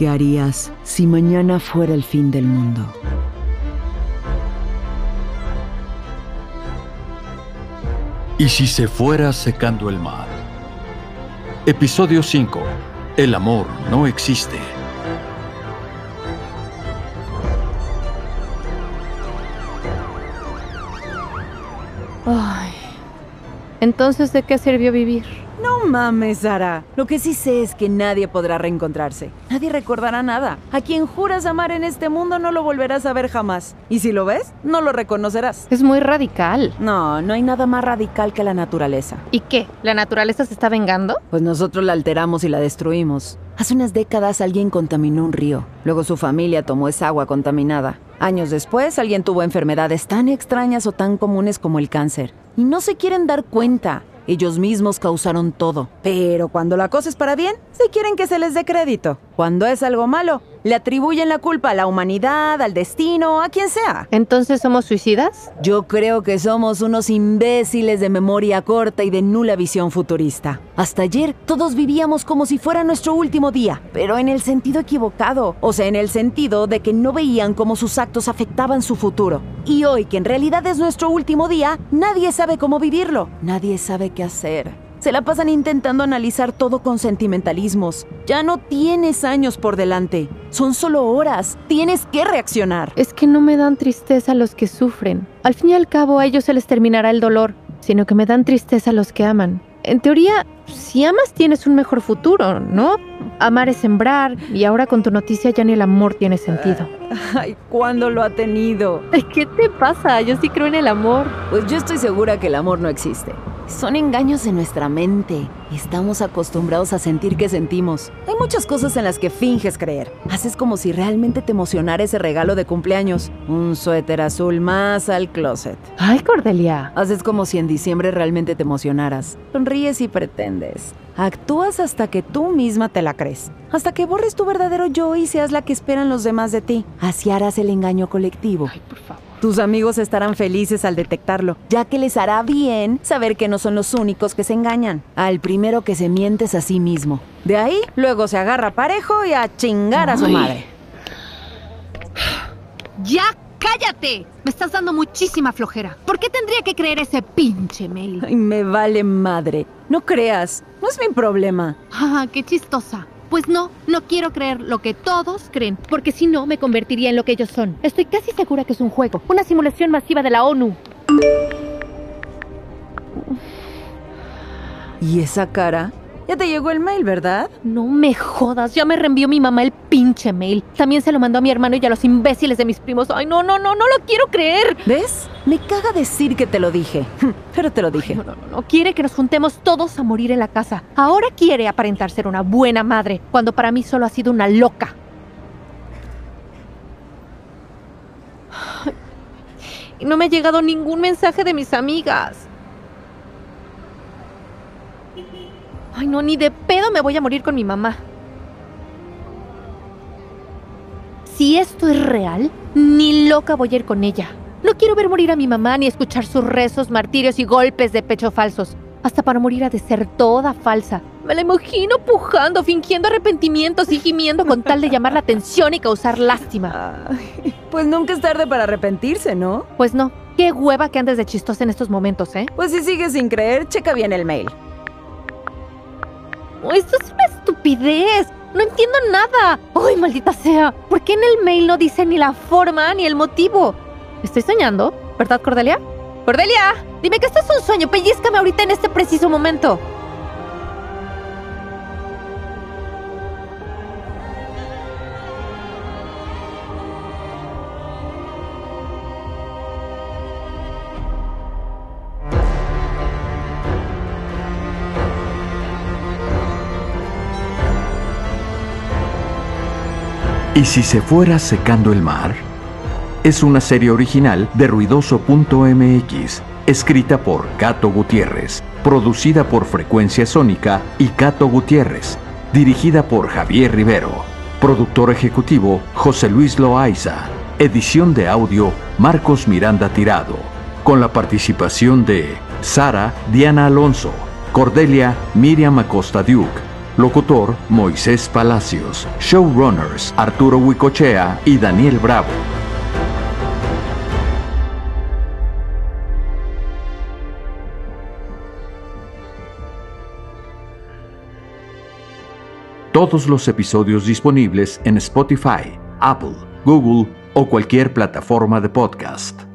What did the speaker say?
¿Qué harías si mañana fuera el fin del mundo? ¿Y si se fuera secando el mar? Episodio 5. El amor no existe. Ay. Entonces, ¿de qué sirvió vivir? No mames, Sara. Lo que sí sé es que nadie podrá reencontrarse. Nadie recordará nada. A quien juras amar en este mundo no lo volverás a ver jamás. Y si lo ves, no lo reconocerás. Es muy radical. No, no hay nada más radical que la naturaleza. ¿Y qué? ¿La naturaleza se está vengando? Pues nosotros la alteramos y la destruimos. Hace unas décadas alguien contaminó un río. Luego su familia tomó esa agua contaminada. Años después alguien tuvo enfermedades tan extrañas o tan comunes como el cáncer. Y no se quieren dar cuenta. Ellos mismos causaron todo. Pero cuando la cosa es para bien, sí quieren que se les dé crédito. Cuando es algo malo, le atribuyen la culpa a la humanidad, al destino, a quien sea. ¿Entonces somos suicidas? Yo creo que somos unos imbéciles de memoria corta y de nula visión futurista. Hasta ayer todos vivíamos como si fuera nuestro último día, pero en el sentido equivocado, o sea, en el sentido de que no veían cómo sus actos afectaban su futuro. Y hoy, que en realidad es nuestro último día, nadie sabe cómo vivirlo, nadie sabe qué hacer. Se la pasan intentando analizar todo con sentimentalismos. Ya no tienes años por delante. Son solo horas. Tienes que reaccionar. Es que no me dan tristeza los que sufren. Al fin y al cabo a ellos se les terminará el dolor, sino que me dan tristeza los que aman. En teoría, si amas tienes un mejor futuro, ¿no? Amar es sembrar y ahora con tu noticia ya ni el amor tiene sentido. Ay, ¿cuándo lo ha tenido? ¿Qué te pasa? Yo sí creo en el amor. Pues yo estoy segura que el amor no existe. Son engaños de nuestra mente. Estamos acostumbrados a sentir que sentimos. Hay muchas cosas en las que finges creer. Haces como si realmente te emocionara ese regalo de cumpleaños. Un suéter azul más al closet. Ay, Cordelia. Haces como si en diciembre realmente te emocionaras. Sonríes y pretendes. Actúas hasta que tú misma te la crees. Hasta que borres tu verdadero yo y seas la que esperan los demás de ti. Así harás el engaño colectivo. Ay, por favor. Tus amigos estarán felices al detectarlo, ya que les hará bien saber que no son los únicos que se engañan. Al primero que se mientes a sí mismo. De ahí, luego se agarra parejo y a chingar a su Ay. madre. ¡Ya cállate! Me estás dando muchísima flojera. ¿Por qué tendría que creer ese pinche mail? Ay, me vale madre. No creas, no es mi problema. Ah, qué chistosa. Pues no, no quiero creer lo que todos creen, porque si no me convertiría en lo que ellos son. Estoy casi segura que es un juego, una simulación masiva de la ONU. ¿Y esa cara? Ya te llegó el mail, ¿verdad? No me jodas, ya me reenvió mi mamá el pinche mail. También se lo mandó a mi hermano y a los imbéciles de mis primos. Ay, no, no, no, no lo quiero creer. ¿Ves? Me caga decir que te lo dije. Pero te lo dije. No, no, no, no. Quiere que nos juntemos todos a morir en la casa. Ahora quiere aparentar ser una buena madre, cuando para mí solo ha sido una loca. Y no me ha llegado ningún mensaje de mis amigas. Ay, no, ni de pedo me voy a morir con mi mamá. Si esto es real, ni loca voy a ir con ella. No quiero ver morir a mi mamá ni escuchar sus rezos, martirios y golpes de pecho falsos. Hasta para morir ha de ser toda falsa. Me la imagino pujando, fingiendo arrepentimientos y gimiendo con tal de llamar la atención y causar lástima. Ay, pues nunca es tarde para arrepentirse, ¿no? Pues no, qué hueva que andes de chistosa en estos momentos, ¿eh? Pues si sigues sin creer, checa bien el mail. Oh, esto es una estupidez. No entiendo nada. ¡Ay, maldita sea! ¿Por qué en el mail no dice ni la forma ni el motivo? Estoy soñando, ¿verdad, Cordelia? ¡Cordelia! Dime que esto es un sueño. Pellizcame ahorita en este preciso momento. ¿Y si se fuera secando el mar? Es una serie original de ruidoso.mx, escrita por Cato Gutiérrez, producida por Frecuencia Sónica y Cato Gutiérrez, dirigida por Javier Rivero, productor ejecutivo José Luis Loaiza, edición de audio Marcos Miranda Tirado, con la participación de Sara Diana Alonso, Cordelia Miriam Acosta Duke, Locutor Moisés Palacios. Showrunners Arturo Huicochea y Daniel Bravo. Todos los episodios disponibles en Spotify, Apple, Google o cualquier plataforma de podcast.